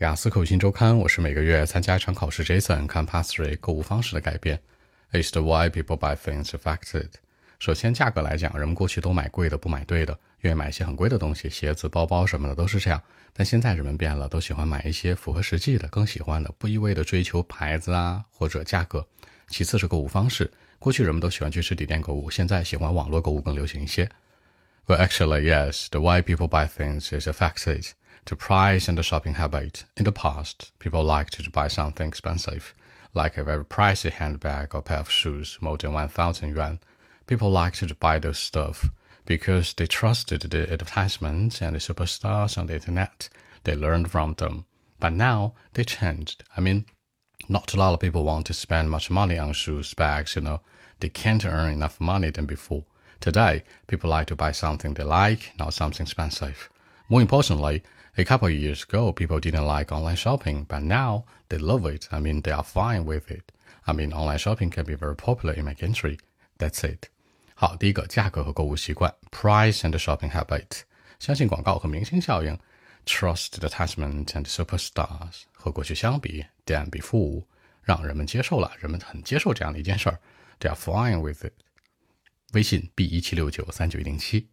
雅思口新周刊，我是每个月参加一场考试，Jason 看 Pass Three 购物方式的改变。Is the why people buy things affected？首先，价格来讲，人们过去都买贵的，不买对的，愿意买一些很贵的东西，鞋子、包包什么的都是这样。但现在人们变了，都喜欢买一些符合实际的，更喜欢的，不一味的追求牌子啊或者价格。其次是购物方式，过去人们都喜欢去实体店购物，现在喜欢网络购物更流行一些。Well, actually, yes, the why people buy things is affected to price and the shopping habit. In the past, people liked to buy something expensive, like a very pricey handbag or pair of shoes more than 1,000 yuan. People liked to buy those stuff because they trusted the advertisements and the superstars on the internet. They learned from them. But now they changed. I mean, not a lot of people want to spend much money on shoes, bags, you know. They can't earn enough money than before. Today, people like to buy something they like, not something expensive. More importantly, a couple of years ago, people didn't like online shopping, but now they love it. I mean, they are fine with it. I mean, online shopping can be very popular in my country. That's it. 好，第一个价格和购物习惯，price and shopping habit，相信广告和明星效应，trust attachment and superstars，和过去相比，than before，让人们接受了，人们很接受这样的一件事儿，they are fine with it。微信 b 一七六九三九一零七。